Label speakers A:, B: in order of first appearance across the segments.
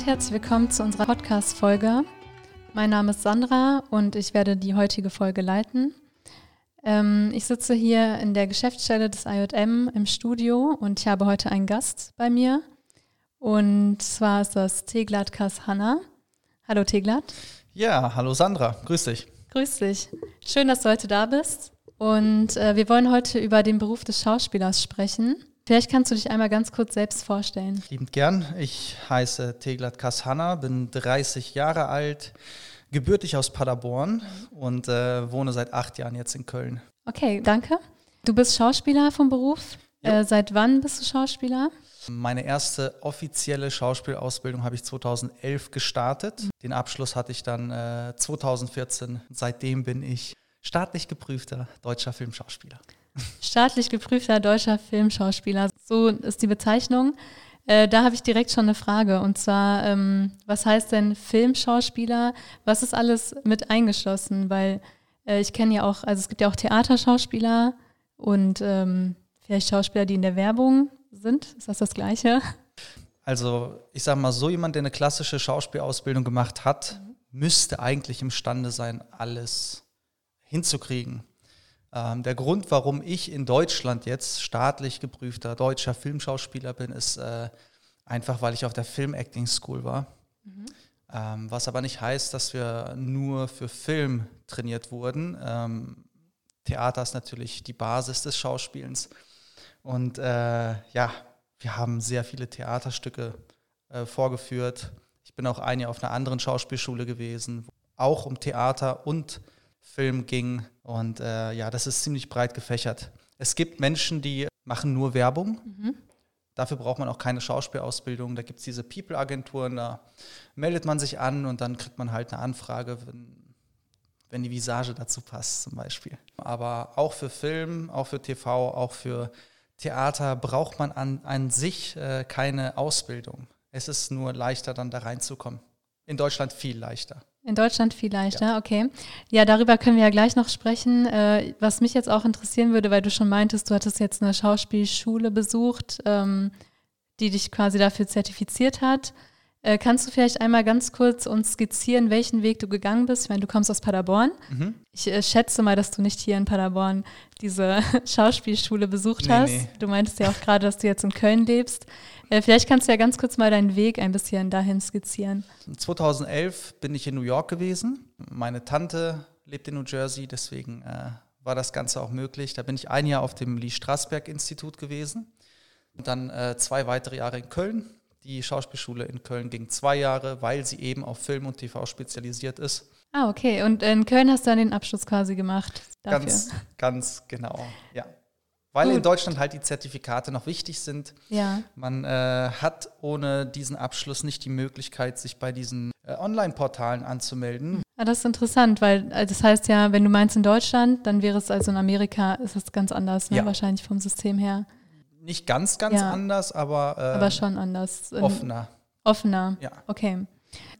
A: Und herzlich willkommen zu unserer Podcast-Folge. Mein Name ist Sandra und ich werde die heutige Folge leiten. Ähm, ich sitze hier in der Geschäftsstelle des IJM im Studio und ich habe heute einen Gast bei mir. Und zwar ist das Teglat Hanna. Hallo Teglat.
B: Ja, hallo Sandra, grüß dich.
A: Grüß dich. Schön, dass du heute da bist. Und äh, wir wollen heute über den Beruf des Schauspielers sprechen. Vielleicht kannst du dich einmal ganz kurz selbst vorstellen.
B: Liebend gern. Ich heiße Teglat Kashanna, bin 30 Jahre alt, gebürtig aus Paderborn und äh, wohne seit acht Jahren jetzt in Köln.
A: Okay, danke. Du bist Schauspieler vom Beruf. Äh, seit wann bist du Schauspieler?
B: Meine erste offizielle Schauspielausbildung habe ich 2011 gestartet. Mhm. Den Abschluss hatte ich dann äh, 2014. Seitdem bin ich staatlich geprüfter deutscher Filmschauspieler.
A: Staatlich geprüfter deutscher Filmschauspieler, so ist die Bezeichnung. Äh, da habe ich direkt schon eine Frage. Und zwar, ähm, was heißt denn Filmschauspieler? Was ist alles mit eingeschlossen? Weil äh, ich kenne ja auch, also es gibt ja auch Theaterschauspieler und ähm, vielleicht Schauspieler, die in der Werbung sind. Ist das das Gleiche?
B: Also ich sage mal, so jemand, der eine klassische Schauspielausbildung gemacht hat, mhm. müsste eigentlich imstande sein, alles hinzukriegen. Ähm, der Grund, warum ich in Deutschland jetzt staatlich geprüfter deutscher Filmschauspieler bin, ist äh, einfach, weil ich auf der Film Acting School war. Mhm. Ähm, was aber nicht heißt, dass wir nur für Film trainiert wurden. Ähm, Theater ist natürlich die Basis des Schauspielens. Und äh, ja, wir haben sehr viele Theaterstücke äh, vorgeführt. Ich bin auch ein Jahr auf einer anderen Schauspielschule gewesen, auch um Theater und Film ging. Und äh, ja, das ist ziemlich breit gefächert. Es gibt Menschen, die machen nur Werbung. Mhm. Dafür braucht man auch keine Schauspielausbildung. Da gibt es diese People-Agenturen, da meldet man sich an und dann kriegt man halt eine Anfrage, wenn, wenn die Visage dazu passt zum Beispiel. Aber auch für Film, auch für TV, auch für Theater braucht man an, an sich äh, keine Ausbildung. Es ist nur leichter, dann da reinzukommen. In Deutschland viel leichter.
A: In Deutschland viel leichter, ja. okay. Ja, darüber können wir ja gleich noch sprechen. Äh, was mich jetzt auch interessieren würde, weil du schon meintest, du hattest jetzt eine Schauspielschule besucht, ähm, die dich quasi dafür zertifiziert hat. Äh, kannst du vielleicht einmal ganz kurz uns skizzieren, welchen Weg du gegangen bist? Ich meine, du kommst aus Paderborn. Mhm. Ich äh, schätze mal, dass du nicht hier in Paderborn diese Schauspielschule besucht nee, hast. Nee. Du meintest ja auch gerade, dass du jetzt in Köln lebst. Äh, vielleicht kannst du ja ganz kurz mal deinen Weg ein bisschen dahin skizzieren.
B: 2011 bin ich in New York gewesen. Meine Tante lebt in New Jersey, deswegen äh, war das Ganze auch möglich. Da bin ich ein Jahr auf dem Lee Strasberg Institut gewesen und dann äh, zwei weitere Jahre in Köln die Schauspielschule in Köln ging zwei Jahre, weil sie eben auf Film und TV spezialisiert ist.
A: Ah, okay. Und in Köln hast du dann den Abschluss quasi gemacht.
B: Dafür. Ganz, ganz genau, ja. Weil Gut. in Deutschland halt die Zertifikate noch wichtig sind.
A: Ja.
B: Man äh, hat ohne diesen Abschluss nicht die Möglichkeit, sich bei diesen äh, Online-Portalen anzumelden.
A: Ja, das ist interessant, weil äh, das heißt ja, wenn du meinst in Deutschland, dann wäre es also in Amerika, ist das ganz anders, ne? ja. wahrscheinlich vom System her
B: nicht ganz, ganz ja. anders, aber.
A: Äh, aber schon anders.
B: Offener.
A: Offener. Ja. Okay.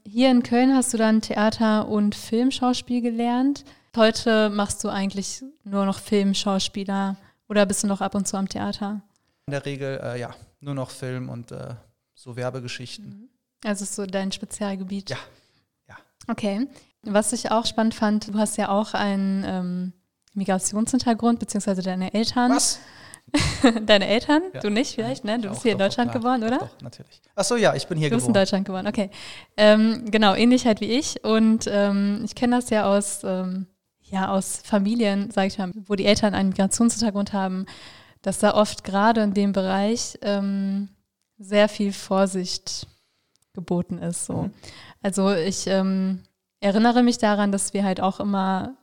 A: Hier in Köln hast du dann Theater- und Filmschauspiel gelernt. Heute machst du eigentlich nur noch Filmschauspieler oder bist du noch ab und zu am Theater?
B: In der Regel, äh, ja, nur noch Film und äh, so Werbegeschichten. Mhm.
A: Also ist so dein Spezialgebiet?
B: Ja. ja.
A: Okay. Was ich auch spannend fand, du hast ja auch einen ähm, Migrationshintergrund, beziehungsweise deine Eltern.
B: Was?
A: Deine Eltern? Ja. Du nicht vielleicht, ne? Du bist hier doch, in Deutschland doch, geboren, oder?
B: Doch, natürlich. Ach so, ja, ich bin hier geboren.
A: Du bist in Deutschland geboren, okay. Ähm, genau, ähnlich halt wie ich. Und ähm, ich kenne das ja aus, ähm, ja, aus Familien, sage ich mal, wo die Eltern einen Migrationshintergrund haben, dass da oft gerade in dem Bereich ähm, sehr viel Vorsicht geboten ist. So. Mhm. Also ich ähm, erinnere mich daran, dass wir halt auch immer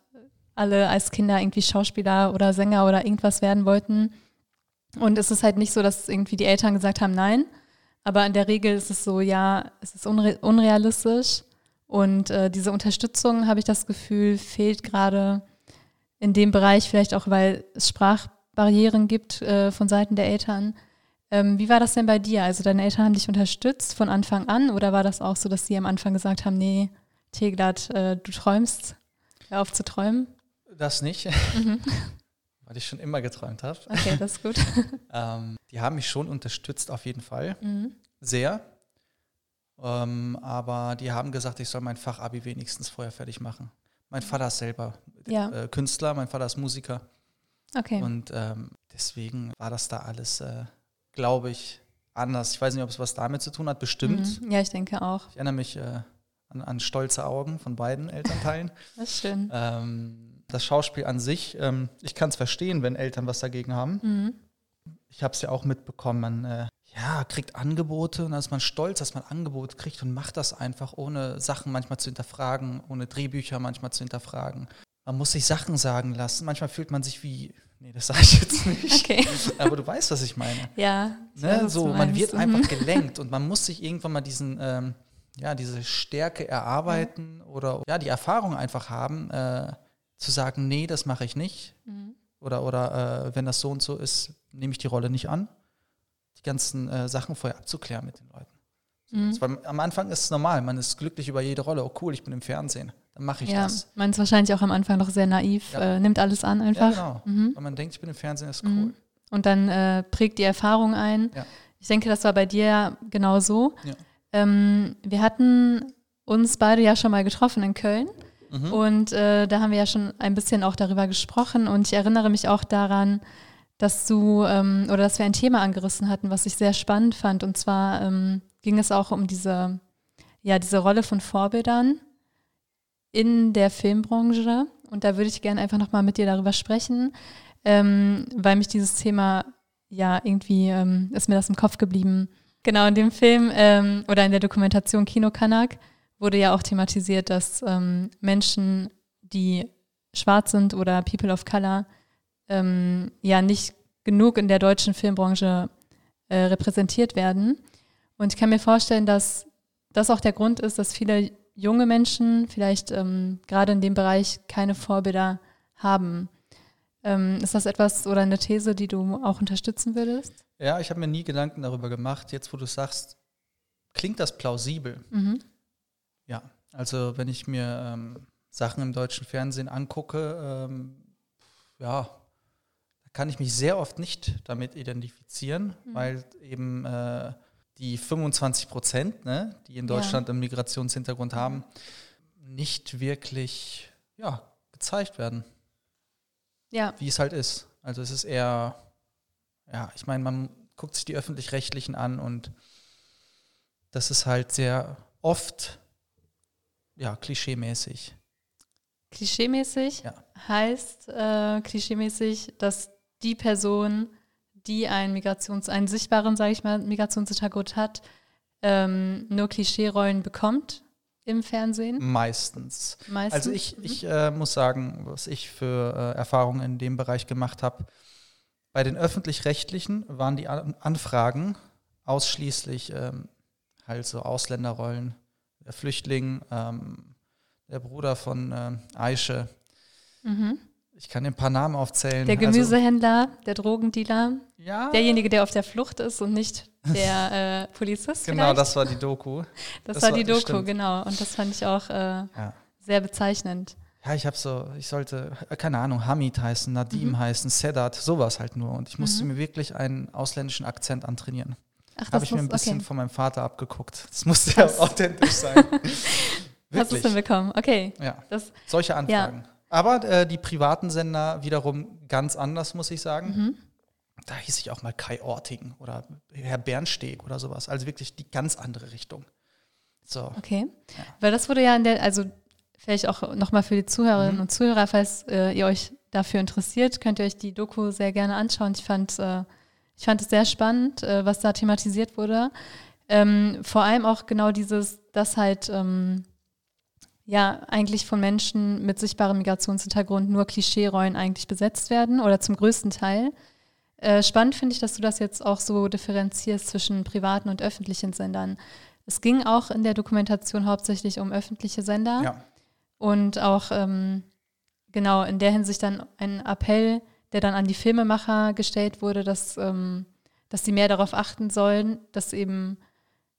A: alle als Kinder irgendwie Schauspieler oder Sänger oder irgendwas werden wollten. Und es ist halt nicht so, dass irgendwie die Eltern gesagt haben, nein. Aber in der Regel ist es so, ja, es ist unre unrealistisch. Und äh, diese Unterstützung, habe ich das Gefühl, fehlt gerade in dem Bereich, vielleicht auch, weil es Sprachbarrieren gibt äh, von Seiten der Eltern. Ähm, wie war das denn bei dir? Also deine Eltern haben dich unterstützt von Anfang an oder war das auch so, dass sie am Anfang gesagt haben, nee, Teglat, äh, du träumst, hör auf zu träumen?
B: Das nicht. Mhm. weil ich schon immer geträumt habe.
A: Okay, das ist gut.
B: ähm, die haben mich schon unterstützt, auf jeden Fall. Mhm. Sehr. Ähm, aber die haben gesagt, ich soll mein Fachabi wenigstens vorher fertig machen. Mein Vater ist selber
A: Ja.
B: äh, Künstler, mein Vater ist Musiker.
A: Okay.
B: Und ähm, deswegen war das da alles, äh, glaube ich, anders. Ich weiß nicht, ob es was damit zu tun hat, bestimmt.
A: Mhm. Ja, ich denke auch.
B: Ich erinnere mich äh, an, an stolze Augen von beiden Elternteilen.
A: Das ist schön.
B: ähm, das Schauspiel an sich, ähm, ich kann es verstehen, wenn Eltern was dagegen haben.
A: Mhm.
B: Ich habe es ja auch mitbekommen, man äh, ja, kriegt Angebote und dann ist man stolz, dass man Angebote kriegt und macht das einfach, ohne Sachen manchmal zu hinterfragen, ohne Drehbücher manchmal zu hinterfragen. Man muss sich Sachen sagen lassen. Manchmal fühlt man sich wie, nee, das sage ich jetzt nicht.
A: Okay.
B: Aber du weißt, was ich meine.
A: Ja. weiß,
B: Ne?
A: was
B: So, man wird
A: Mhm.
B: einfach gelenkt und man muss sich irgendwann mal diesen, ähm, ja, diese Stärke erarbeiten oder ja, die Erfahrung einfach haben, äh, zu sagen, nee, das mache ich nicht.
A: Mhm.
B: Oder, oder äh, wenn das so und so ist, nehme ich die Rolle nicht an. Die ganzen äh, Sachen vorher abzuklären mit den Leuten.
A: Mhm.
B: Weil am Anfang ist es normal, man ist glücklich über jede Rolle. Oh cool, ich bin im Fernsehen, dann mache ich
A: Ja,
B: das.
A: man ist wahrscheinlich auch am Anfang noch sehr naiv,
B: Ja.
A: äh, nimmt alles an
B: Ja,
A: einfach.
B: genau.
A: Mhm.
B: Weil man denkt, ich bin im Fernsehen, ist cool.
A: Mhm. Und dann äh, prägt die Erfahrung ein.
B: Ja.
A: Ich denke, das war bei dir ja genau so.
B: Ja.
A: Ähm, wir hatten uns beide ja schon mal getroffen in Köln.
B: Mhm.
A: Und äh, da haben wir ja schon ein bisschen auch darüber gesprochen. Und ich erinnere mich auch daran, dass du ähm, oder dass wir ein Thema angerissen hatten, was ich sehr spannend fand. Und zwar ähm, ging es auch um diese, ja, diese Rolle von Vorbildern in der Filmbranche. Und da würde ich gerne einfach nochmal mit dir darüber sprechen, ähm, weil mich dieses Thema, ja, irgendwie ähm, ist mir das im Kopf geblieben. Genau, in dem Film ähm, oder in der Dokumentation Kino Kanak wurde ja auch thematisiert, dass ähm, Menschen, die schwarz sind oder People of Color, ähm, ja nicht genug in der deutschen Filmbranche äh, repräsentiert werden. Und ich kann mir vorstellen, dass das auch der Grund ist, dass viele junge Menschen vielleicht ähm, gerade in dem Bereich keine Vorbilder haben. Ähm, ist das etwas oder eine These, die du auch unterstützen würdest?
B: Ja, ich habe mir nie Gedanken darüber gemacht. Jetzt, wo du sagst, klingt das plausibel.
A: Mhm.
B: Ja, also wenn ich mir ähm, Sachen im deutschen Fernsehen angucke, ähm, ja, kann ich mich sehr oft nicht damit identifizieren,
A: Mhm.
B: weil eben äh, die 25 Prozent, ne, die in
A: Ja.
B: Deutschland einen Migrationshintergrund haben, nicht wirklich ja, gezeigt werden,
A: Ja,
B: wie es halt ist. Also es ist eher, ja, ich meine, man guckt sich die öffentlich-rechtlichen an und das ist halt sehr oft ja, klischeemäßig.
A: klischeemäßig
B: Ja.
A: heißt äh, klischeemäßig, dass die Person, die einen Migrations-, einen sichtbaren, sage ich mal, Migrationshintergrund hat, ähm, nur Klischeerollen bekommt im Fernsehen.
B: Meistens.
A: Meistens.
B: Also ich,
A: Mhm.
B: ich äh, muss sagen, was ich für äh, Erfahrungen in dem Bereich gemacht habe, bei den öffentlich-rechtlichen waren die An Anfragen ausschließlich ähm, halt so Ausländerrollen. Der Flüchtling, ähm, der Bruder von ähm, Aische.
A: Mhm.
B: Ich kann dir ein paar Namen aufzählen.
A: Der Gemüsehändler, der Drogendealer,
B: Also, ja,
A: derjenige, der auf der Flucht ist und nicht der äh, Polizist.
B: genau,
A: vielleicht.
B: das war die Doku.
A: das,
B: das
A: war die Doku,
B: stimmt.
A: genau. Und das fand ich auch äh,
B: Ja.
A: sehr bezeichnend.
B: Ja, ich habe so, ich sollte, keine Ahnung, Hamid heißen, Nadim
A: Mhm.
B: heißen, Sedat, sowas halt nur. Und ich musste
A: Mhm.
B: mir wirklich einen ausländischen Akzent antrainieren.
A: Ach,
B: Habe ich mir ein bisschen
A: okay.
B: von meinem Vater abgeguckt. Das musste ja authentisch sein.
A: Hast du es
B: wirklich.
A: hinbekommen? Okay.
B: Ja,
A: Das,
B: solche Anfragen. Aber äh, die privaten Sender wiederum ganz anders, muss ich sagen.
A: mhm.
B: Da hieß ich auch mal Kai Orting oder Herr Bernsteg oder sowas. Also wirklich die ganz andere Richtung. So.
A: Okay.
B: Ja.
A: Weil das wurde ja in der, also vielleicht auch nochmal für die Zuhörerinnen
B: Mhm.
A: und Zuhörer, falls äh, ihr euch dafür interessiert, könnt ihr euch die Doku sehr gerne anschauen. Ich fand, äh, ich fand es sehr spannend, äh, was da thematisiert wurde. Ähm, vor allem auch genau dieses, dass halt ähm, ja eigentlich von Menschen mit sichtbarem Migrationshintergrund nur Klischeerollen eigentlich besetzt werden oder zum größten Teil. Äh, spannend finde ich, dass du das jetzt auch so differenzierst zwischen privaten und öffentlichen Sendern. Es ging auch in der Dokumentation hauptsächlich um öffentliche Sender
B: Ja.
A: und auch ähm, genau in der Hinsicht dann ein Appell, der dann an die Filmemacher gestellt wurde, dass, ähm, dass sie mehr darauf achten sollen, dass eben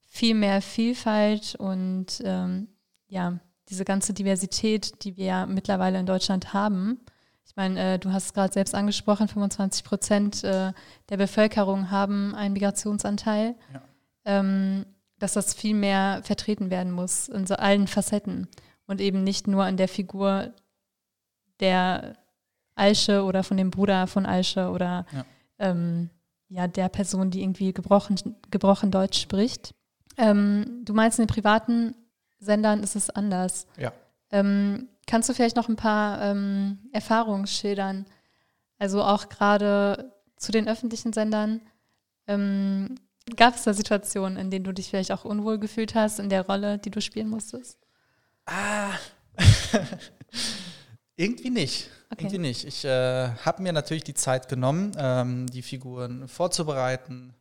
A: viel mehr Vielfalt und ähm, ja, diese ganze Diversität, die wir ja mittlerweile in Deutschland haben. Ich meine, äh, du hast es gerade selbst angesprochen, 25 Prozent äh, der Bevölkerung haben einen Migrationsanteil.
B: Ja.
A: Ähm, dass das viel mehr vertreten werden muss in so allen Facetten und eben nicht nur an der Figur der Alsche oder von dem Bruder von Alsche oder ja, ähm, ja der Person, die irgendwie gebrochen, gebrochen Deutsch spricht. Ähm, du meinst, in den privaten Sendern ist es anders.
B: Ja.
A: Ähm, kannst du vielleicht noch ein paar ähm, Erfahrungen schildern? Also auch gerade zu den öffentlichen Sendern. Ähm, Gab es da Situationen, in denen du dich vielleicht auch unwohl gefühlt hast in der Rolle, die du spielen musstest?
B: Ah, irgendwie nicht. Okay. Irgendwie nicht. Ich äh, habe mir natürlich die Zeit genommen, ähm, die Figuren vorzubereiten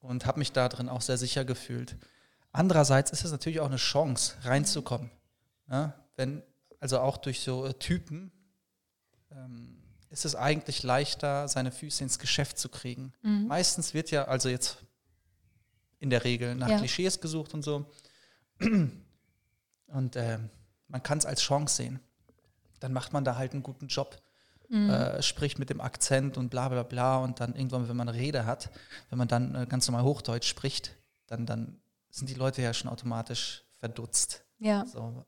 B: und habe mich da drin auch sehr sicher gefühlt. Andererseits ist es natürlich auch eine Chance, reinzukommen. Ja? Wenn, also auch durch so äh, Typen ähm, ist es eigentlich leichter, seine Füße ins Geschäft zu kriegen. Mhm. Meistens wird ja, also jetzt in der Regel nach ja. Klischees gesucht und so. Und äh, man kann es als Chance sehen. Dann macht man da halt einen guten Job. Mhm. Äh, spricht mit dem Akzent und bla bla bla. Und dann irgendwann, wenn man eine Rede hat, wenn man dann äh, ganz normal Hochdeutsch spricht, dann, dann sind die Leute ja schon automatisch verdutzt.
A: Ja.
B: So.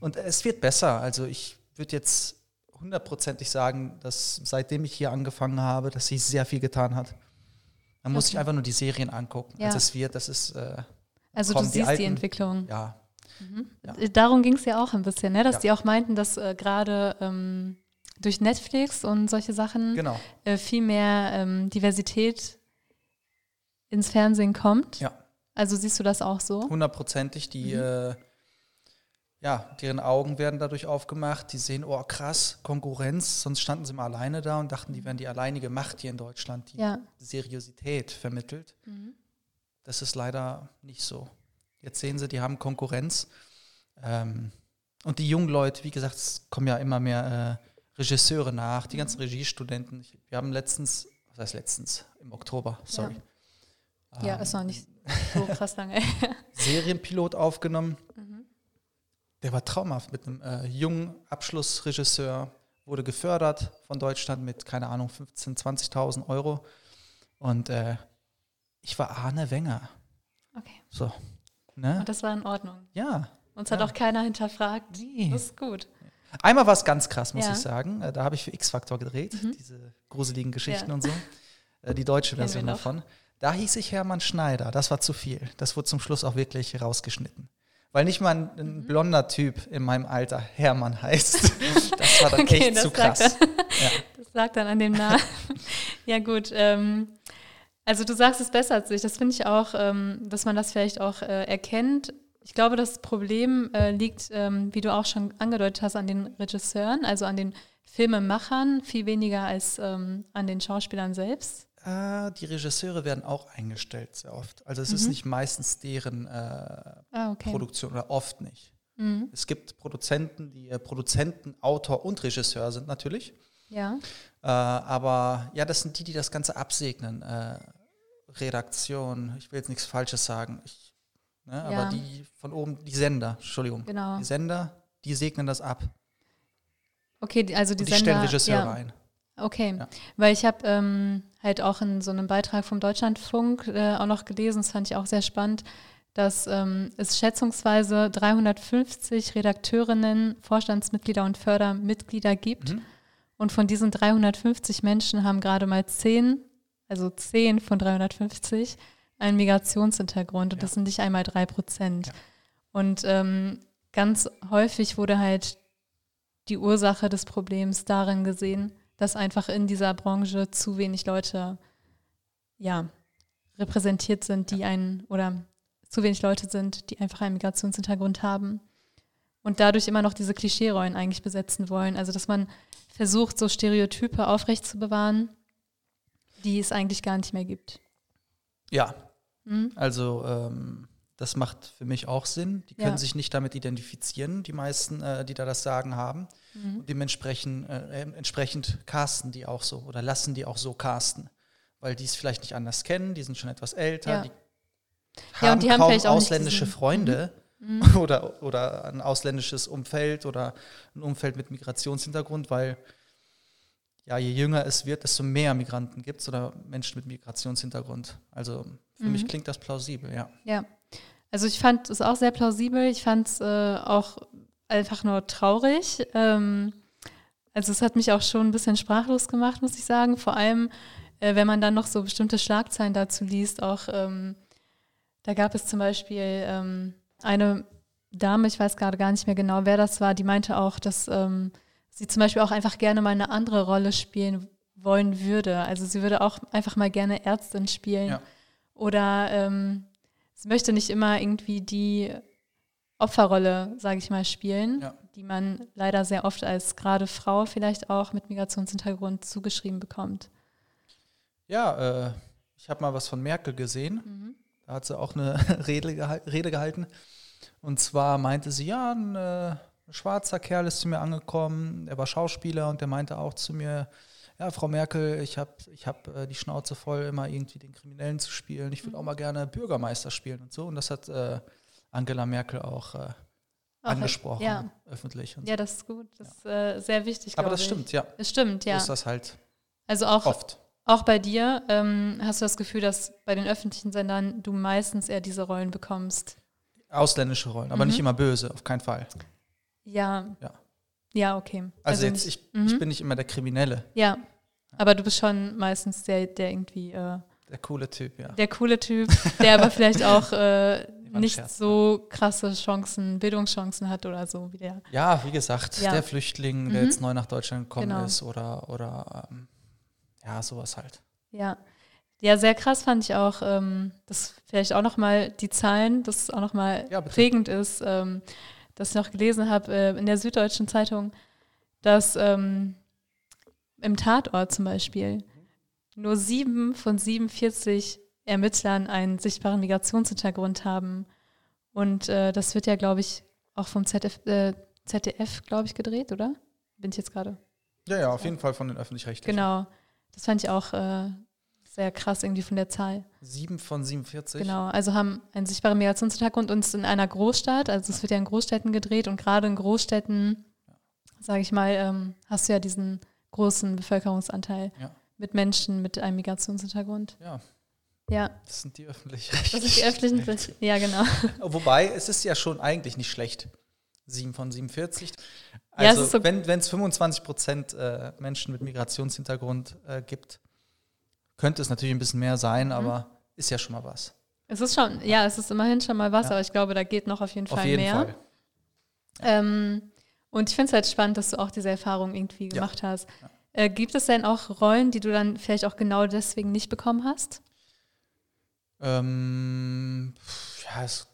B: Und es wird besser. Also ich würde jetzt hundertprozentig sagen, dass seitdem ich hier angefangen habe, dass sich sehr viel getan hat. Man muss sich einfach nur die Serien angucken. Ja. Also es wird, das ist. Äh,
A: also du siehst die, alten, die Entwicklung.
B: Ja.
A: Mhm. ja. Äh, darum ging es ja auch ein bisschen, ne? dass ja. die auch meinten, dass äh, gerade ähm, durch Netflix und solche Sachen
B: genau.
A: äh, viel mehr ähm, Diversität ins Fernsehen kommt.
B: Ja.
A: Also siehst du das auch so?
B: Hundertprozentig. Die mhm. äh, ja, deren Augen werden dadurch aufgemacht. Die sehen, oh krass, Konkurrenz. Sonst standen sie mal alleine da und dachten, die wären die alleinige Macht hier in Deutschland, die ja. Seriosität vermittelt. Mhm. Das ist leider nicht so. Jetzt sehen sie, die haben Konkurrenz. Ähm, und die jungen Leute, wie gesagt, es kommen ja immer mehr äh, Regisseure nach, die ganzen mhm. Regiestudenten. Wir haben letztens, was heißt letztens, im Oktober, sorry.
A: Ja, ja ist noch nicht so krass lange.
B: Serienpilot aufgenommen. Mhm der war traumhaft mit einem äh, jungen Abschlussregisseur, wurde gefördert von Deutschland mit, keine Ahnung, 15.000, 20.000 Euro. Und äh, ich war Arne Wenger.
A: Okay.
B: So. Ne?
A: Und das war in Ordnung.
B: Ja.
A: Uns
B: ja.
A: hat auch keiner hinterfragt. Nee. Das ist gut.
B: Einmal war es ganz krass, muss ja. ich sagen. Äh, da habe ich für X-Factor gedreht, mhm. diese gruseligen Geschichten ja. und so. Äh, die deutsche Version davon. Da hieß ich Hermann Schneider. Das war zu viel. Das wurde zum Schluss auch wirklich rausgeschnitten weil nicht mal ein, ein, mhm. blonder Typ in meinem Alter Hermann heißt. Das war dann okay, echt zu krass.
A: Dann, ja. Das lag dann an dem Namen. ja gut, ähm, also du sagst es besser als ich. Das finde ich auch, ähm, dass man das vielleicht auch äh, erkennt. Ich glaube, das Problem äh, liegt, ähm, wie du auch schon angedeutet hast, an den Regisseuren, also an den Filmemachern, viel weniger als ähm, an den Schauspielern selbst.
B: Äh, die Regisseure werden auch eingestellt sehr oft. Also es mhm. ist nicht meistens deren äh,
A: ah, okay.
B: Produktion oder oft nicht. Mhm. Es gibt Produzenten, die äh, Produzenten, Autor und Regisseur sind natürlich.
A: Ja.
B: Äh, aber ja, das sind die, die das Ganze absegnen. Äh, Redaktion, ich will jetzt nichts Falsches sagen. Ich, ne, ja. Aber die von oben, die Sender, Entschuldigung.
A: Genau.
B: Die Sender, die segnen das ab.
A: Okay, also die,
B: und
A: die Sender,
B: stellen Regisseure ja. ein.
A: Okay, ja. weil ich habe ähm, halt auch in so einem Beitrag vom Deutschlandfunk äh, auch noch gelesen, das fand ich auch sehr spannend, dass ähm, es schätzungsweise 350 Redakteurinnen, Vorstandsmitglieder und Fördermitglieder gibt. Mhm. Und von diesen 350 Menschen haben gerade mal 10, also 10 von 350, einen Migrationshintergrund. Und ja. das sind nicht einmal drei Prozent. Ja. Und ähm, ganz häufig wurde halt die Ursache des Problems darin gesehen, dass einfach in dieser Branche zu wenig Leute ja, repräsentiert sind, die einen oder zu wenig Leute sind, die einfach einen Migrationshintergrund haben und dadurch immer noch diese Klischeerollen eigentlich besetzen wollen. Also dass man versucht, so Stereotype aufrecht zu bewahren, die es eigentlich gar nicht mehr gibt.
B: Ja. Hm? Also ähm, das macht für mich auch Sinn. Die können ja. sich nicht damit identifizieren, die meisten, äh, die da das Sagen haben. Mhm. Und dementsprechend äh, entsprechend casten die auch so oder lassen die auch so casten. Weil die es vielleicht nicht anders kennen, die sind schon etwas älter,
A: ja.
B: die
A: haben ja, die kaum haben
B: ausländische Freunde mhm. mhm. oder, oder ein ausländisches Umfeld oder ein Umfeld mit Migrationshintergrund, weil ja, je jünger es wird, desto mehr Migranten gibt es oder Menschen mit Migrationshintergrund. Also für mhm. mich klingt das plausibel, ja.
A: Ja. Also ich fand es auch sehr plausibel. Ich fand es äh, auch einfach nur traurig. Ähm, also es hat mich auch schon ein bisschen sprachlos gemacht, muss ich sagen. Vor allem, äh, wenn man dann noch so bestimmte Schlagzeilen dazu liest. Auch ähm, da gab es zum Beispiel ähm, eine Dame, ich weiß gerade gar nicht mehr genau, wer das war, die meinte auch, dass ähm, sie zum Beispiel auch einfach gerne mal eine andere Rolle spielen wollen würde. Also sie würde auch einfach mal gerne Ärztin spielen. Ja. Oder ähm, sie möchte nicht immer irgendwie die Opferrolle, sage ich mal, spielen, ja. die man leider sehr oft als gerade Frau vielleicht auch mit Migrationshintergrund zugeschrieben bekommt.
B: Ja, äh, ich habe mal was von Merkel gesehen. Mhm. Da hat sie auch eine Rede, geha Rede gehalten. Und zwar meinte sie, ja, ein äh, schwarzer Kerl ist zu mir angekommen, er war Schauspieler und der meinte auch zu mir, ja, Frau Merkel, ich habe ich hab, äh, die Schnauze voll, immer irgendwie den Kriminellen zu spielen. Ich würde auch mhm. mal gerne Bürgermeister spielen und so. Und das hat äh, Angela Merkel auch äh, angesprochen, ja. öffentlich.
A: ja, das ist gut. Das ist äh, sehr wichtig.
B: Aber das ich. stimmt, ja.
A: Das stimmt, ja.
B: Ist das halt
A: also auch,
B: oft.
A: Auch bei dir ähm, hast du das Gefühl, dass bei den öffentlichen Sendern du meistens eher diese Rollen bekommst?
B: Ausländische Rollen, aber mhm. nicht immer böse, auf keinen Fall.
A: Ja.
B: Ja.
A: Ja, okay.
B: Also, also jetzt, ich, mhm. ich bin nicht immer der Kriminelle.
A: Ja. Aber du bist schon meistens der, der irgendwie. Äh,
B: der coole Typ, ja.
A: Der coole Typ, der aber vielleicht auch äh, nicht Scherz, so krasse Chancen, Bildungschancen hat oder so wie der.
B: Ja, wie gesagt, ja. der Flüchtling, der mhm. jetzt neu nach Deutschland gekommen genau. ist oder, oder ähm, ja, sowas halt.
A: Ja. Ja, sehr krass fand ich auch, ähm, dass vielleicht auch nochmal die Zahlen, das auch nochmal ja, prägend ist, ähm, dass ich noch gelesen habe äh, in der Süddeutschen Zeitung, dass ähm, im Tatort zum Beispiel nur sieben von 47 Ermittlern einen sichtbaren Migrationshintergrund haben. Und äh, das wird ja, glaube ich, auch vom ZDF, äh, ZDF glaube ich, gedreht, oder? Bin ich jetzt gerade?
B: Ja, ja, auf jeden Fall von den öffentlich-rechtlichen.
A: Genau. Das fand ich auch äh, sehr krass irgendwie von der Zahl.
B: Sieben von 47?
A: Genau, also haben einen sichtbaren Migrationshintergrund und in einer Großstadt. Also es wird ja in Großstädten gedreht und gerade in Großstädten, sage ich mal, ähm, hast du ja diesen großen Bevölkerungsanteil ja. mit Menschen mit einem Migrationshintergrund.
B: Ja.
A: Ja.
B: Das sind die öffentlich-rechtlichen.
A: Das sind die öffentlichen, ja genau.
B: Wobei, es ist ja schon eigentlich nicht schlecht. 7 von 47. Also ja, so wenn es 25 Prozent äh, Menschen mit Migrationshintergrund äh, gibt, könnte es natürlich ein bisschen mehr sein, mhm. aber ist ja schon mal was.
A: Es ist schon, ja, es ist immerhin schon mal was, ja. aber ich glaube, da geht noch auf jeden Fall auf jeden mehr. Fall. Ähm, und ich finde es halt spannend, dass du auch diese Erfahrung irgendwie gemacht ja. hast. Ja. Äh, gibt es denn auch Rollen, die du dann vielleicht auch genau deswegen nicht bekommen hast?
B: Ähm, ja, das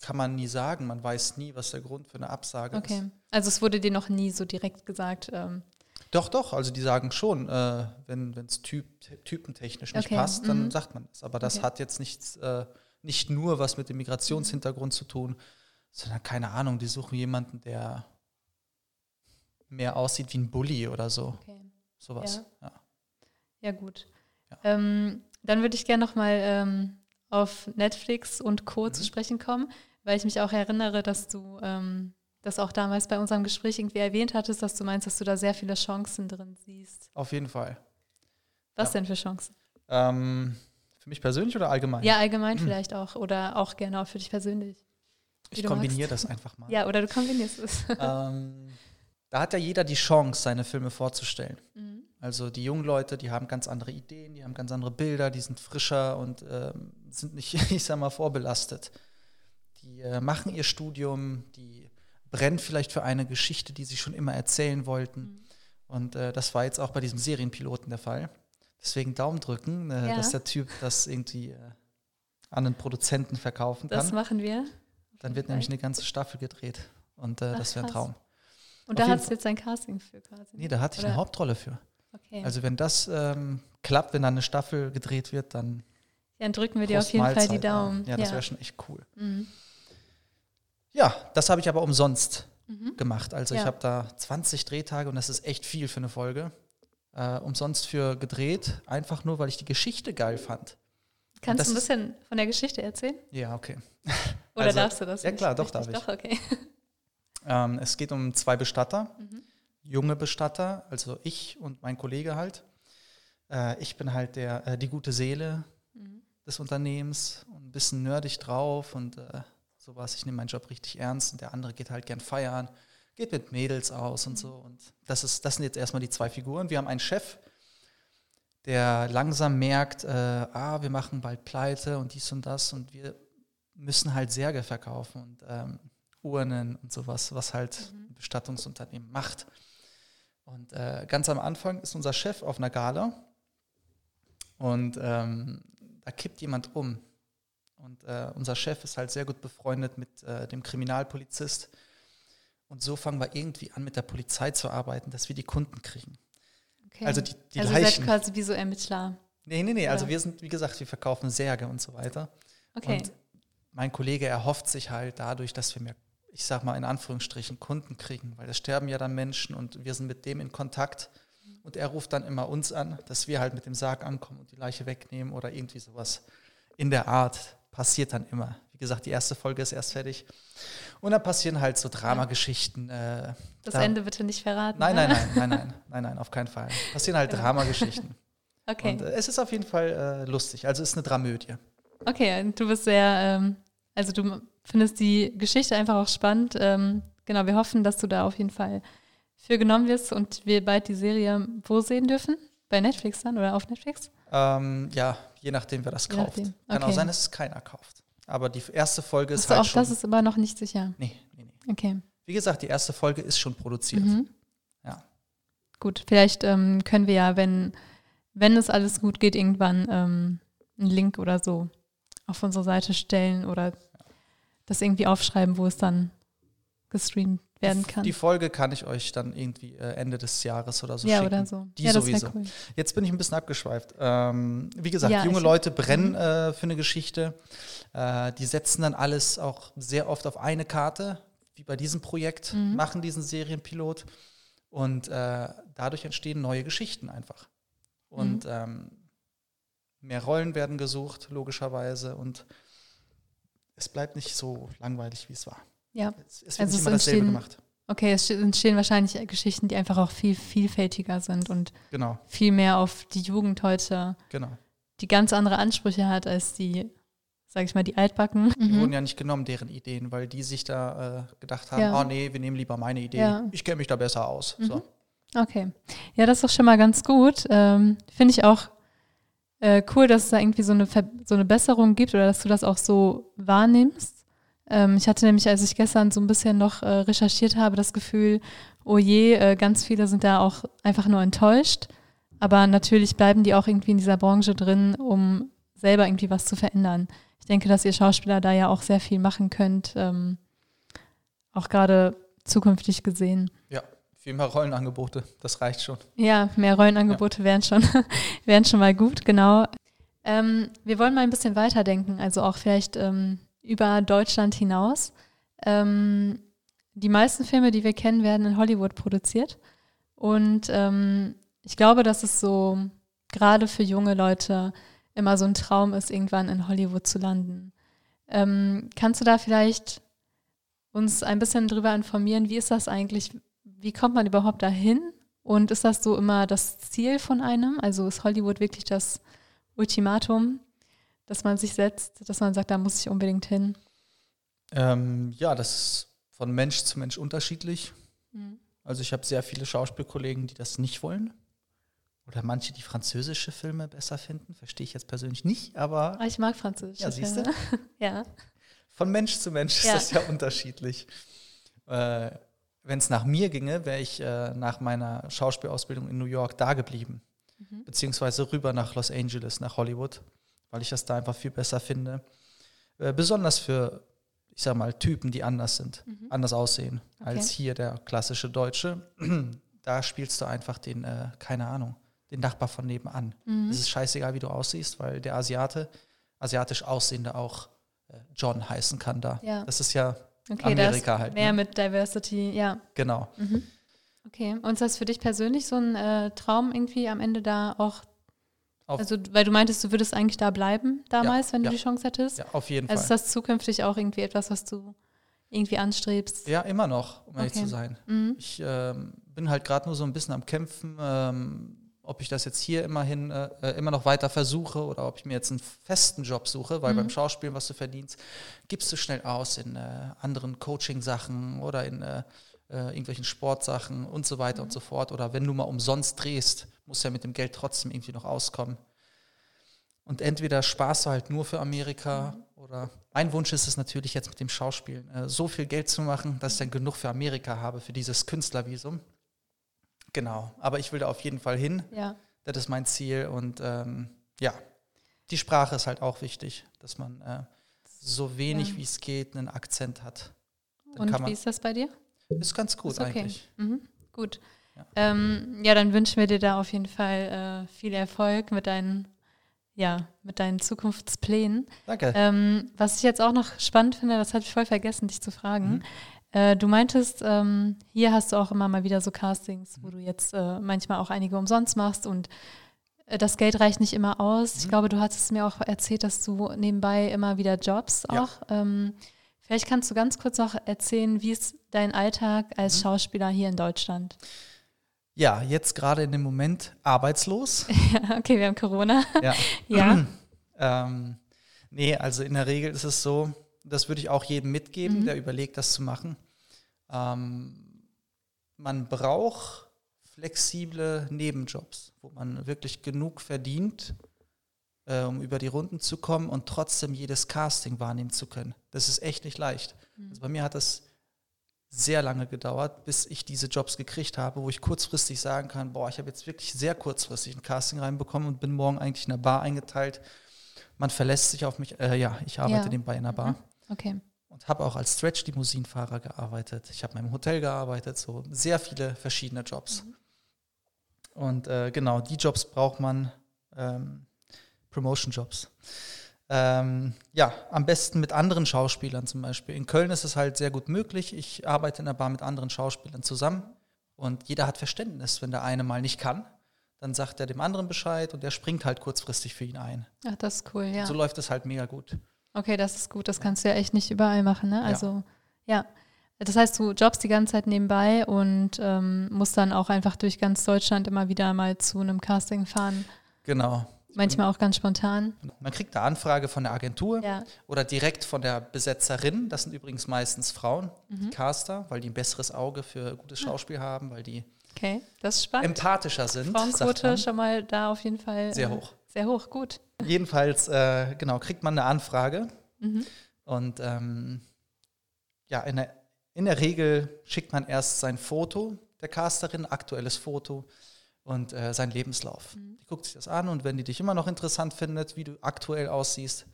B: kann man nie sagen. Man weiß nie, was der Grund für eine Absage
A: okay.
B: ist.
A: Okay. Also es wurde dir noch nie so direkt gesagt. Ähm
B: doch, doch. Also die sagen schon, äh, wenn es typ, typentechnisch nicht okay. passt, dann mhm. sagt man das. Aber das okay. hat jetzt nichts, äh, nicht nur was mit dem Migrationshintergrund zu tun, sondern keine Ahnung, die suchen jemanden, der mehr aussieht wie ein Bully oder so. Okay. Sowas. Ja, ja.
A: ja gut. Ja. Ähm, dann würde ich gerne nochmal ähm, auf Netflix und Co. Mhm. zu sprechen kommen, weil ich mich auch erinnere, dass du ähm, das auch damals bei unserem Gespräch irgendwie erwähnt hattest, dass du meinst, dass du da sehr viele Chancen drin siehst.
B: Auf jeden Fall.
A: Was ja. denn für Chancen?
B: Ähm, für mich persönlich oder allgemein?
A: Ja, allgemein mhm. vielleicht auch. Oder auch gerne auch für dich persönlich.
B: Ich kombiniere das einfach mal.
A: Ja, oder du kombinierst es.
B: ähm, da hat ja jeder die Chance, seine Filme vorzustellen. Mhm. Also die jungen Leute, die haben ganz andere Ideen, die haben ganz andere Bilder, die sind frischer und äh, sind nicht, ich sag mal, vorbelastet. Die äh, machen ihr Studium, die brennen vielleicht für eine Geschichte, die sie schon immer erzählen wollten. Mhm. Und äh, das war jetzt auch bei diesem Serienpiloten der Fall. Deswegen Daumen drücken, äh, ja. dass der Typ das irgendwie äh, an einen Produzenten verkaufen kann.
A: Das machen wir.
B: Dann wird nämlich eine ganze Staffel gedreht. Und äh, Ach, das wäre ein Traum.
A: Und da hast du jetzt ein Casting für quasi?
B: Nee, da hatte ich Oder? eine Hauptrolle für. Okay. Also wenn das ähm, klappt, wenn dann eine Staffel gedreht wird, dann
A: dann drücken wir dir auf jeden Mahlzeit, Fall die Daumen.
B: Ja, das ja. wäre schon echt cool. Mhm. Ja, das habe ich aber umsonst mhm. gemacht. Also ja. ich habe da 20 Drehtage und das ist echt viel für eine Folge. Äh, umsonst für gedreht, einfach nur, weil ich die Geschichte geil fand.
A: Kannst du ein bisschen von der Geschichte erzählen?
B: Ja, okay.
A: Oder also, darfst du das?
B: Ja, klar, doch darf ich.
A: Doch, okay.
B: Ähm, es geht um zwei Bestatter, mhm. junge Bestatter, also ich und mein Kollege halt. Äh, ich bin halt der, äh, die gute Seele mhm. des Unternehmens und ein bisschen nerdig drauf und äh, sowas. Ich nehme meinen Job richtig ernst und der andere geht halt gern feiern, geht mit Mädels aus und so. Und das, ist, das sind jetzt erstmal die zwei Figuren. Wir haben einen Chef, der langsam merkt, äh, ah, wir machen bald Pleite und dies und das und wir müssen halt Särge verkaufen und ähm, Urnen und sowas, was halt mhm. ein Bestattungsunternehmen macht. Und äh, ganz am Anfang ist unser Chef auf einer Gala und ähm, da kippt jemand um. Und äh, unser Chef ist halt sehr gut befreundet mit äh, dem Kriminalpolizist. Und so fangen wir irgendwie an, mit der Polizei zu arbeiten, dass wir die Kunden kriegen.
A: Okay. Also die, die also Leichen. Seid quasi wie so Ermittler.
B: Nee, nee, nee. Also wir sind, wie gesagt, wir verkaufen Särge und so weiter. Okay. Und mein Kollege erhofft sich halt dadurch, dass wir mehr, ich sag mal in Anführungsstrichen, Kunden kriegen, weil es sterben ja dann Menschen und wir sind mit dem in Kontakt. Und er ruft dann immer uns an, dass wir halt mit dem Sarg ankommen und die Leiche wegnehmen oder irgendwie sowas in der Art passiert dann immer. Wie gesagt, die erste Folge ist erst fertig. Und dann passieren halt so Dramageschichten. Äh,
A: das da, Ende bitte nicht verraten.
B: Nein, nein, ne? nein, nein, nein, nein, nein, auf keinen Fall. Passieren halt Dramageschichten. Okay. Und äh, es ist auf jeden Fall äh, lustig. Also es ist eine Dramödie.
A: Okay, du bist sehr, ähm, also du findest die Geschichte einfach auch spannend. Ähm, genau, wir hoffen, dass du da auf jeden Fall für genommen wirst und wir bald die Serie wo sehen dürfen? Bei Netflix dann oder auf Netflix?
B: Ähm, ja, je nachdem, wer das je kauft. Okay. Kann auch sein, dass es keiner kauft. Aber die erste Folge ist
A: also halt auch schon. das ist aber noch nicht sicher.
B: Nee, nee,
A: nee. Okay.
B: Wie gesagt, die erste Folge ist schon produziert. Mhm. Ja.
A: Gut, vielleicht ähm, können wir ja, wenn, wenn es alles gut geht, irgendwann ähm, einen Link oder so auf unsere Seite stellen oder das irgendwie aufschreiben, wo es dann gestreamt werden kann.
B: Die Folge kann ich euch dann irgendwie äh, Ende des Jahres oder so
A: ja,
B: schicken.
A: Ja, oder so.
B: Die ja, sowieso. Cool. Jetzt bin ich ein bisschen abgeschweift. Ähm, wie gesagt, ja, junge Leute brennen mhm. äh, für eine Geschichte. Äh, die setzen dann alles auch sehr oft auf eine Karte, wie bei diesem Projekt, mhm. machen diesen Serienpilot. Und äh, dadurch entstehen neue Geschichten einfach. Und mhm. ähm, mehr Rollen werden gesucht, logischerweise. Und es bleibt nicht so langweilig, wie es war.
A: Ja.
B: Es, es wird also nicht immer dasselbe gemacht.
A: Okay, es entstehen wahrscheinlich Geschichten, die einfach auch viel vielfältiger sind und
B: genau.
A: viel mehr auf die Jugend heute,
B: genau.
A: die ganz andere Ansprüche hat als die, sag ich mal, die Altbacken.
B: Die mhm. wurden ja nicht genommen, deren Ideen, weil die sich da äh, gedacht haben, ja. oh nee, wir nehmen lieber meine Idee, ja. ich kenne mich da besser aus. Mhm. So.
A: Okay. Ja, das ist doch schon mal ganz gut. Ähm, Finde ich auch äh, cool, dass es da irgendwie so eine, so eine Besserung gibt oder dass du das auch so wahrnimmst. Ähm, ich hatte nämlich, als ich gestern so ein bisschen noch äh, recherchiert habe, das Gefühl, oh je, äh, ganz viele sind da auch einfach nur enttäuscht. Aber natürlich bleiben die auch irgendwie in dieser Branche drin, um selber irgendwie was zu verändern. Ich denke, dass ihr Schauspieler da ja auch sehr viel machen könnt, ähm, auch gerade zukünftig gesehen.
B: Ja, viel mehr Rollenangebote, das reicht schon.
A: Ja, mehr Rollenangebote ja. wären, schon, wären schon mal gut, genau. Ähm, wir wollen mal ein bisschen weiterdenken, also auch vielleicht ähm, über Deutschland hinaus. Ähm, die meisten Filme, die wir kennen, werden in Hollywood produziert. Und ähm, ich glaube, dass es so gerade für junge Leute immer so ein Traum ist, irgendwann in Hollywood zu landen. Ähm, kannst du da vielleicht uns ein bisschen drüber informieren, wie ist das eigentlich, wie kommt man überhaupt dahin? Und ist das so immer das Ziel von einem? Also ist Hollywood wirklich das Ultimatum? Dass man sich setzt, dass man sagt, da muss ich unbedingt hin?
B: Ähm, ja, das ist von Mensch zu Mensch unterschiedlich. Mhm. Also ich habe sehr viele Schauspielkollegen, die das nicht wollen. Oder manche, die französische Filme besser finden. Verstehe ich jetzt persönlich nicht, aber.
A: Ah, ich mag französische
B: ja,
A: Filme. ja.
B: Von Mensch zu Mensch ja. ist das ja unterschiedlich. Äh, Wenn es nach mir ginge, wäre ich äh, nach meiner Schauspielausbildung in New York da geblieben. Mhm. Beziehungsweise rüber nach Los Angeles, nach Hollywood weil ich das da einfach viel besser finde. Äh, besonders für, ich sag mal, Typen, die anders sind, mhm. anders aussehen okay. als hier der klassische Deutsche. da spielst du einfach den, äh, keine Ahnung, den Nachbar von nebenan. Mhm. Es ist scheißegal, wie du aussiehst, weil der Asiate, asiatisch Aussehende auch äh, John heißen kann da. Ja. Das ist ja okay, Amerika halt.
A: Mehr ne? mit Diversity, ja.
B: Genau. Mhm.
A: Okay, und ist das für dich persönlich so ein äh, Traum, irgendwie am Ende da auch also, weil du meintest, du würdest eigentlich da bleiben damals, ja, wenn du die Chance hättest.
B: Ja, auf jeden
A: also
B: Fall.
A: ist das zukünftig auch irgendwie etwas, was du irgendwie anstrebst?
B: Ja, immer noch, um ehrlich zu sein. Mhm. Ich ähm, bin halt gerade nur so ein bisschen am Kämpfen, ähm, ob ich das jetzt hier immerhin äh, äh, immer noch weiter versuche oder ob ich mir jetzt einen festen Job suche, weil mhm. beim Schauspielen, was du verdienst, gibst du schnell aus in äh, anderen Coaching-Sachen oder in äh, äh irgendwelchen Sportsachen und so weiter mhm. und so fort. Oder wenn du mal umsonst drehst, musst du ja mit dem Geld trotzdem irgendwie noch auskommen. Und entweder sparst du halt nur für Amerika mhm. oder mein Wunsch ist es natürlich jetzt mit dem Schauspielen, äh, so viel Geld zu machen, dass ich dann genug für Amerika habe, für dieses Künstlervisum. Genau, aber ich will da auf jeden Fall hin.
A: Ja.
B: Das ist mein Ziel und ähm, ja, die Sprache ist halt auch wichtig, dass man äh, so wenig ja. wie es geht einen Akzent hat.
A: Dann und wie ist das bei dir?
B: Ist ganz gut ist okay. eigentlich.
A: Mhm. Gut. Ja. Ähm, ja. dann wünschen wir dir da auf jeden Fall äh, viel Erfolg mit deinen, ja, mit deinen Zukunftsplänen.
B: Danke.
A: Ähm, was ich jetzt auch noch spannend finde, das hatte ich voll vergessen, dich zu fragen. Mhm. Äh, du meintest, ähm, hier hast du auch immer mal wieder so Castings, wo du jetzt äh, manchmal auch einige umsonst machst und äh, das Geld reicht nicht immer aus. Mhm. Ich glaube, du hattest mir auch erzählt, dass du nebenbei immer wieder Jobs auch. Ja. Ähm, vielleicht kannst du ganz kurz noch erzählen, wie ist dein Alltag als mhm. Schauspieler hier in Deutschland?
B: Ja, jetzt gerade in dem Moment arbeitslos.
A: ja, okay, wir haben Corona.
B: Ja. ja. ähm, nee, also in der Regel ist es so, das würde ich auch jedem mitgeben, mhm. der überlegt, das zu machen. Ähm, man braucht flexible Nebenjobs, wo man wirklich genug verdient, äh, um über die Runden zu kommen und trotzdem jedes Casting wahrnehmen zu können. Das ist echt nicht leicht. Mhm. Also bei mir hat es sehr lange gedauert, bis ich diese Jobs gekriegt habe, wo ich kurzfristig sagen kann, boah, ich habe jetzt wirklich sehr kurzfristig ein Casting reinbekommen und bin morgen eigentlich in der Bar eingeteilt. Man verlässt sich auf mich. Äh, ja, ich arbeite ja. nebenbei in der Bar. Mhm.
A: Okay.
B: Und habe auch als Stretch-Limousinenfahrer gearbeitet. Ich habe im Hotel gearbeitet, so sehr viele verschiedene Jobs. Mhm. Und äh, genau, die Jobs braucht man, ähm, Promotion-Jobs. Ähm, ja, am besten mit anderen Schauspielern zum Beispiel. In Köln ist es halt sehr gut möglich. Ich arbeite in der Bar mit anderen Schauspielern zusammen und jeder hat Verständnis, wenn der eine mal nicht kann. Dann sagt er dem anderen Bescheid und der springt halt kurzfristig für ihn ein.
A: Ach, das ist cool, ja.
B: so läuft es halt mega gut.
A: Okay, das ist gut. Das kannst du ja echt nicht überall machen, ne? Also, ja. ja. Das heißt, du jobbst die ganze Zeit nebenbei und ähm, musst dann auch einfach durch ganz Deutschland immer wieder mal zu einem Casting fahren.
B: Genau.
A: Manchmal auch ganz spontan.
B: Man kriegt eine Anfrage von der Agentur
A: ja.
B: oder direkt von der Besetzerin. Das sind übrigens meistens Frauen, mhm. die Caster, weil die ein besseres Auge für gutes Schauspiel ja. haben, weil die
A: okay,
B: empathischer sind.
A: Frauenquote schon mal da auf jeden Fall.
B: Sehr äh, hoch.
A: Sehr hoch, gut.
B: Jedenfalls, äh, genau, kriegt man eine Anfrage mhm. und ähm, ja, in der, in der Regel schickt man erst sein Foto der Casterin, aktuelles Foto und äh, seinen Lebenslauf. Mhm. Die guckt sich das an und wenn die dich immer noch interessant findet, wie du aktuell aussiehst,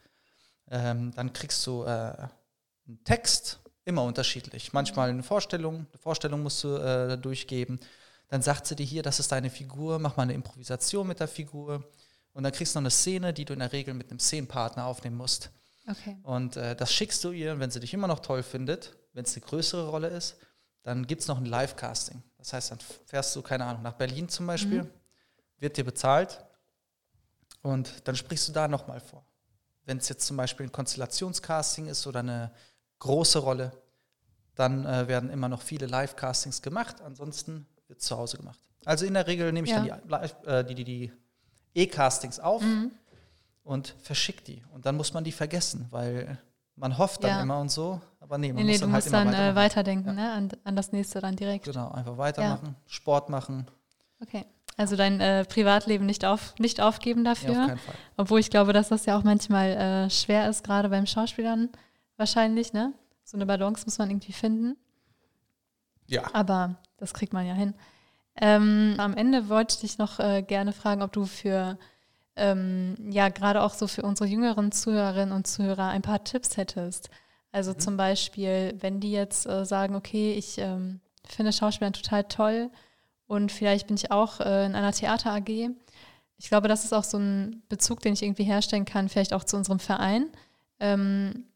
B: ähm, dann kriegst du äh, einen Text, immer unterschiedlich. Manchmal eine Vorstellung, eine Vorstellung musst du äh, durchgeben. Dann sagt sie dir hier, das ist deine Figur, mach mal eine Improvisation mit der Figur. Und dann kriegst du noch eine Szene, die du in der Regel mit einem Szenenpartner aufnehmen musst.
A: Okay.
B: Und äh, das schickst du ihr, wenn sie dich immer noch toll findet, wenn es eine größere Rolle ist, dann gibt es noch ein Live-Casting. Das heißt, dann fährst du, keine Ahnung, nach Berlin zum Beispiel, mhm. wird dir bezahlt und dann sprichst du da nochmal vor. Wenn es jetzt zum Beispiel ein Konstellationscasting ist oder eine große Rolle, dann äh, werden immer noch viele Live-Castings gemacht, ansonsten wird es zu Hause gemacht. Also in der Regel nehme ich ja. dann die, äh, die, die, die E-Castings auf mhm. und verschicke die. Und dann muss man die vergessen, weil man hofft dann ja. immer und so, aber nee, man nee, muss nee, dann halt
A: musst
B: immer
A: dann, weiterdenken. Äh, weiterdenken, ja. ne? An, an, das nächste dann direkt.
B: Genau, einfach weitermachen, ja. Sport machen.
A: Okay. Also dein äh, Privatleben nicht, auf, nicht aufgeben dafür. Ja,
B: auf keinen Fall.
A: Obwohl ich glaube, dass das ja auch manchmal äh, schwer ist, gerade beim Schauspielern wahrscheinlich, ne? So eine Balance muss man irgendwie finden.
B: Ja.
A: Aber das kriegt man ja hin. Ähm, am Ende wollte ich dich noch äh, gerne fragen, ob du für, ähm, ja, gerade auch so für unsere jüngeren Zuhörerinnen und Zuhörer ein paar Tipps hättest. Also mhm. zum Beispiel, wenn die jetzt äh, sagen, okay, ich ähm, finde Schauspielern total toll und vielleicht bin ich auch äh, in einer Theater AG. Ich glaube, das ist auch so ein Bezug, den ich irgendwie herstellen kann, vielleicht auch zu unserem Verein. Ähm,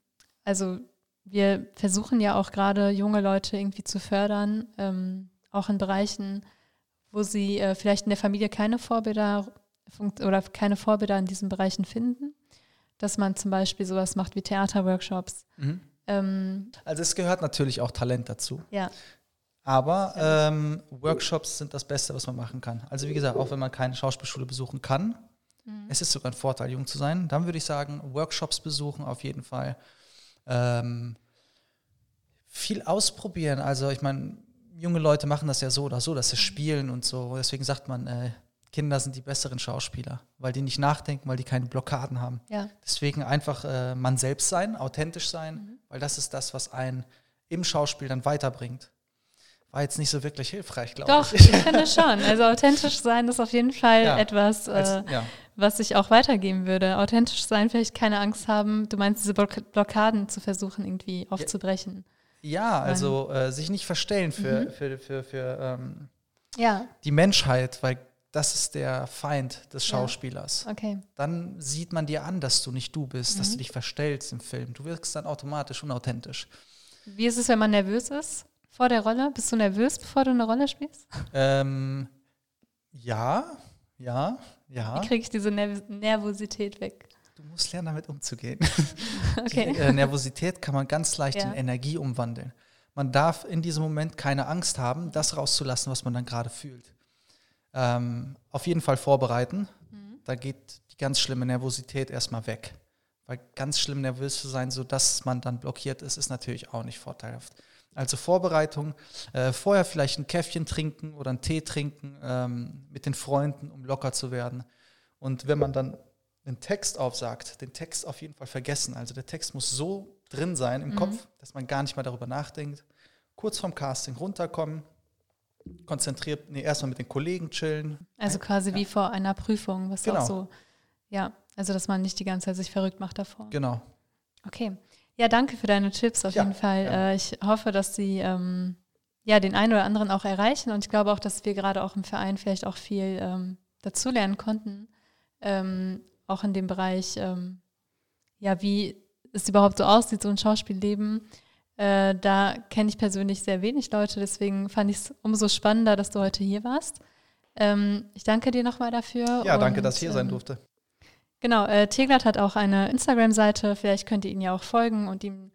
A: also wir versuchen ja auch gerade junge Leute irgendwie zu fördern, ähm, auch in Bereichen, wo sie äh, vielleicht in der Familie keine Vorbilder oder keine Vorbilder in diesen Bereichen finden, dass man zum Beispiel sowas macht wie Theaterworkshops. Mhm.
B: Ähm, also es gehört natürlich auch Talent dazu.
A: Ja.
B: Aber ähm, Workshops sind das Beste, was man machen kann. Also wie gesagt, auch wenn man keine Schauspielschule besuchen kann, mhm. es ist sogar ein Vorteil, jung zu sein. Dann würde ich sagen, Workshops besuchen auf jeden Fall. Ähm, viel ausprobieren. Also ich meine, junge Leute machen das ja so oder so, dass sie spielen und so. Deswegen sagt man, äh, Kinder sind die besseren Schauspieler, weil die nicht nachdenken, weil die keine Blockaden haben.
A: Ja.
B: Deswegen einfach äh, man selbst sein, authentisch sein, mhm. weil das ist das, was einen im Schauspiel dann weiterbringt. War jetzt nicht so wirklich hilfreich, glaube
A: ich. Doch, ich finde schon. Also authentisch sein ist auf jeden Fall ja, etwas, äh, als, ja. was ich auch weitergeben würde. Authentisch sein, vielleicht keine Angst haben. Du meinst, diese Blockaden zu versuchen, irgendwie aufzubrechen.
B: Ja, also äh, sich nicht verstellen für, mhm. für, für, für ähm,
A: ja.
B: die Menschheit, weil das ist der Feind des Schauspielers.
A: Ja. Okay.
B: Dann sieht man dir an, dass du nicht du bist, mhm. dass du dich verstellst im Film. Du wirkst dann automatisch unauthentisch.
A: Wie ist es, wenn man nervös ist vor der Rolle? Bist du nervös, bevor du eine Rolle spielst?
B: Ähm, ja, ja, ja.
A: Wie kriege ich diese Nerv Nervosität weg?
B: Du musst lernen, damit umzugehen. Okay. Die äh, Nervosität kann man ganz leicht ja. in Energie umwandeln. Man darf in diesem Moment keine Angst haben, das rauszulassen, was man dann gerade fühlt. Ähm, auf jeden Fall vorbereiten. Mhm. Da geht die ganz schlimme Nervosität erstmal weg. Weil ganz schlimm nervös zu sein, sodass man dann blockiert ist, ist natürlich auch nicht vorteilhaft. Also Vorbereitung, äh, vorher vielleicht ein Käffchen trinken oder einen Tee trinken ähm, mit den Freunden, um locker zu werden. Und wenn man dann einen Text aufsagt, den Text auf jeden Fall vergessen. Also der Text muss so drin sein im mhm. Kopf, dass man gar nicht mehr darüber nachdenkt. Kurz vorm Casting runterkommen, konzentriert, nee, erstmal mit den Kollegen chillen.
A: Also quasi ja. wie vor einer Prüfung, was genau. auch so, ja, also dass man nicht die ganze Zeit sich verrückt macht davor.
B: Genau.
A: Okay. Ja, danke für deine Tipps auf ja, jeden Fall. Ja. Äh, ich hoffe, dass sie ähm, ja den einen oder anderen auch erreichen und ich glaube auch, dass wir gerade auch im Verein vielleicht auch viel ähm, dazulernen konnten. Ähm, auch in dem Bereich, ähm, ja, wie es überhaupt so aussieht, so ein Schauspielleben. Äh, da kenne ich persönlich sehr wenig Leute, deswegen fand ich es umso spannender, dass du heute hier warst. Ähm, ich danke dir nochmal dafür.
B: Ja, danke, und, dass ich hier sein ähm, durfte.
A: Genau, äh, Teglat hat auch eine Instagram-Seite, vielleicht könnt ihr ihn ja auch folgen und ihm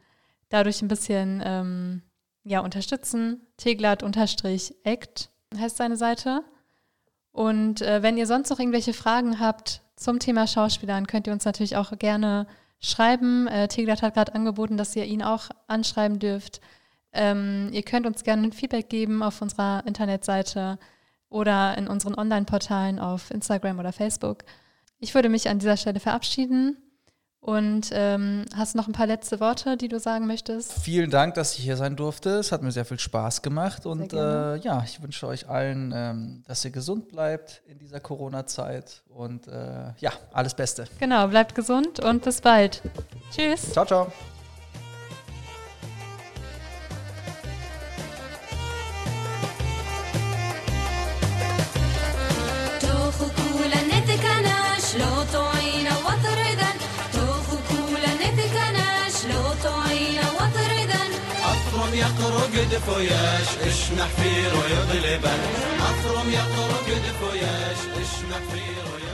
A: dadurch ein bisschen ähm, ja, unterstützen. Teglat-Act heißt seine Seite. Und äh, wenn ihr sonst noch irgendwelche Fragen habt zum Thema Schauspielern, könnt ihr uns natürlich auch gerne schreiben. Äh, Teglat hat gerade angeboten, dass ihr ihn auch anschreiben dürft. Ähm, ihr könnt uns gerne ein Feedback geben auf unserer Internetseite oder in unseren Online-Portalen auf Instagram oder Facebook. Ich würde mich an dieser Stelle verabschieden. Und ähm, hast du noch ein paar letzte Worte, die du sagen möchtest?
B: Vielen Dank, dass ich hier sein durfte. Es hat mir sehr viel Spaß gemacht. Und äh, ja, ich wünsche euch allen, ähm, dass ihr gesund bleibt in dieser Corona-Zeit. Und äh, ja, alles Beste.
A: Genau, bleibt gesund und bis bald. Tschüss.
B: Ciao, ciao. أثرم يقرق دفو ياش إش محفير ويغلبه أثرم يقرق دفو ياش إش محفير ويغلبه